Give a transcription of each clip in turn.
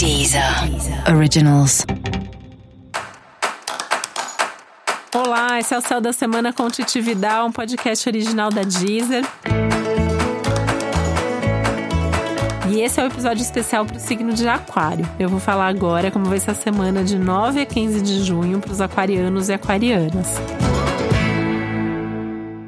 Deezer Originals. Olá, esse é o Céu da Semana com Titi Vidal, um podcast original da Deezer. E esse é o um episódio especial para o signo de Aquário. Eu vou falar agora como vai ser a semana de 9 a 15 de junho para os aquarianos e aquarianas.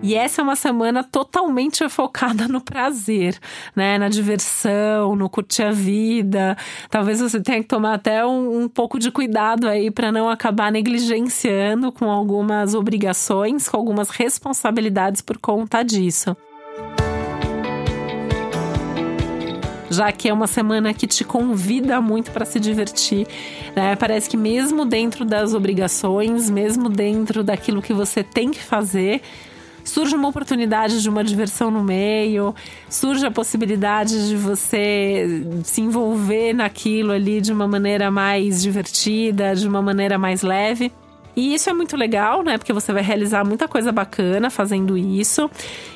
E essa é uma semana totalmente focada no prazer, né? Na diversão, no curtir a vida. Talvez você tenha que tomar até um, um pouco de cuidado aí para não acabar negligenciando com algumas obrigações, com algumas responsabilidades por conta disso. já que é uma semana que te convida muito para se divertir. Né? Parece que mesmo dentro das obrigações, mesmo dentro daquilo que você tem que fazer, surge uma oportunidade de uma diversão no meio, surge a possibilidade de você se envolver naquilo ali de uma maneira mais divertida, de uma maneira mais leve. E isso é muito legal, né? Porque você vai realizar muita coisa bacana fazendo isso.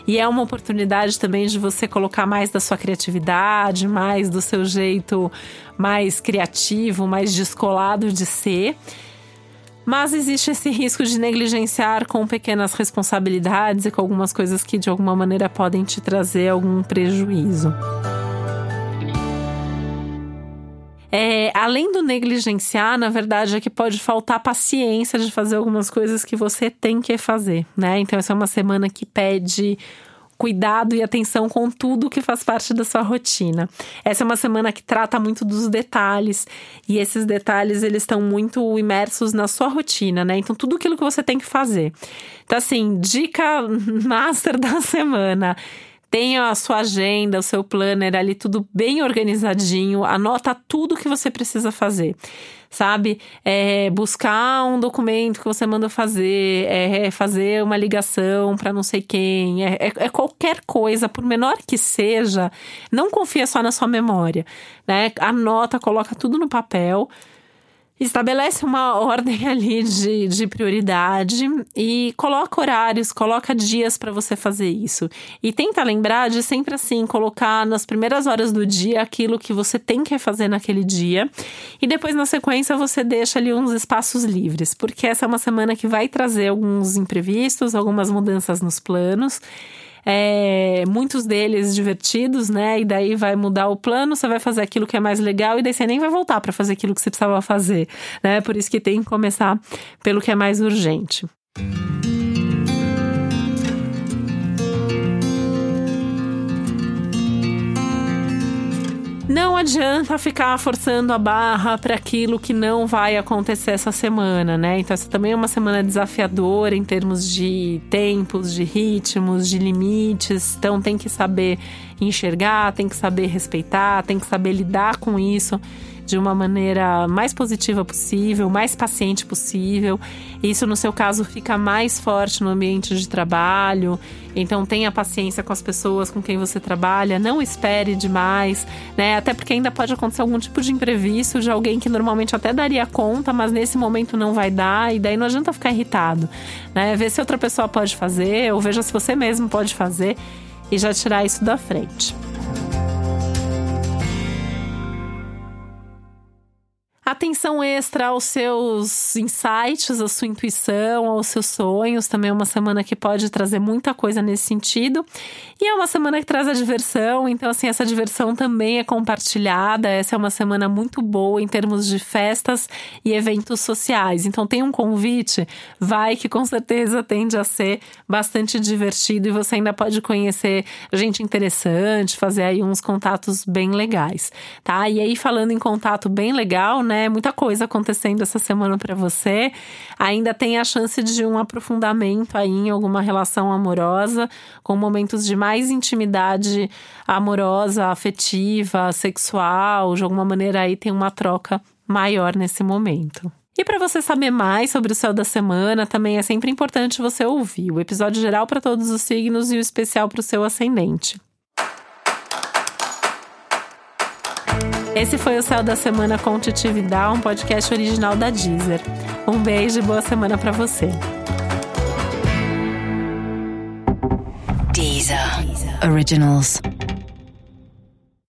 E é uma oportunidade também de você colocar mais da sua criatividade, mais do seu jeito mais criativo, mais descolado de ser. Mas existe esse risco de negligenciar com pequenas responsabilidades e com algumas coisas que de alguma maneira podem te trazer algum prejuízo. É, além do negligenciar, na verdade, é que pode faltar paciência de fazer algumas coisas que você tem que fazer, né? Então, essa é uma semana que pede cuidado e atenção com tudo que faz parte da sua rotina. Essa é uma semana que trata muito dos detalhes e esses detalhes eles estão muito imersos na sua rotina, né? Então tudo aquilo que você tem que fazer. Então assim, dica master da semana. Tenha a sua agenda, o seu planner ali tudo bem organizadinho, anota tudo que você precisa fazer sabe? É buscar um documento que você manda fazer, é fazer uma ligação para não sei quem, é, é, é, qualquer coisa, por menor que seja, não confia só na sua memória, né? Anota, coloca tudo no papel estabelece uma ordem ali de, de prioridade e coloca horários, coloca dias para você fazer isso. E tenta lembrar de sempre assim, colocar nas primeiras horas do dia aquilo que você tem que fazer naquele dia. E depois, na sequência, você deixa ali uns espaços livres, porque essa é uma semana que vai trazer alguns imprevistos, algumas mudanças nos planos é, muitos deles divertidos, né? E daí vai mudar o plano, você vai fazer aquilo que é mais legal e daí você nem vai voltar para fazer aquilo que você precisava fazer, né? Por isso que tem que começar pelo que é mais urgente. Não adianta ficar forçando a barra para aquilo que não vai acontecer essa semana, né? Então, essa também é uma semana desafiadora em termos de tempos, de ritmos, de limites. Então, tem que saber enxergar, tem que saber respeitar, tem que saber lidar com isso de uma maneira mais positiva possível, mais paciente possível. Isso, no seu caso, fica mais forte no ambiente de trabalho. Então, tenha paciência com as pessoas com quem você trabalha, não espere demais, né? Até porque ainda pode acontecer algum tipo de imprevisto de alguém que normalmente até daria conta, mas nesse momento não vai dar, e daí não adianta ficar irritado, né? Ver se outra pessoa pode fazer, ou veja se você mesmo pode fazer e já tirar isso da frente. Atenção extra aos seus insights, à sua intuição, aos seus sonhos. Também é uma semana que pode trazer muita coisa nesse sentido. E é uma semana que traz a diversão, então, assim, essa diversão também é compartilhada. Essa é uma semana muito boa em termos de festas e eventos sociais. Então, tem um convite, vai que com certeza tende a ser bastante divertido e você ainda pode conhecer gente interessante, fazer aí uns contatos bem legais, tá? E aí, falando em contato bem legal, né? Né? Muita coisa acontecendo essa semana para você. Ainda tem a chance de um aprofundamento aí em alguma relação amorosa, com momentos de mais intimidade amorosa, afetiva, sexual, de alguma maneira aí tem uma troca maior nesse momento. E para você saber mais sobre o céu da semana, também é sempre importante você ouvir o episódio geral para todos os signos e o especial para o seu ascendente. Esse foi o Céu da Semana com Titi Vidal, um podcast original da Deezer. Um beijo e boa semana para você. Deezer. Originals.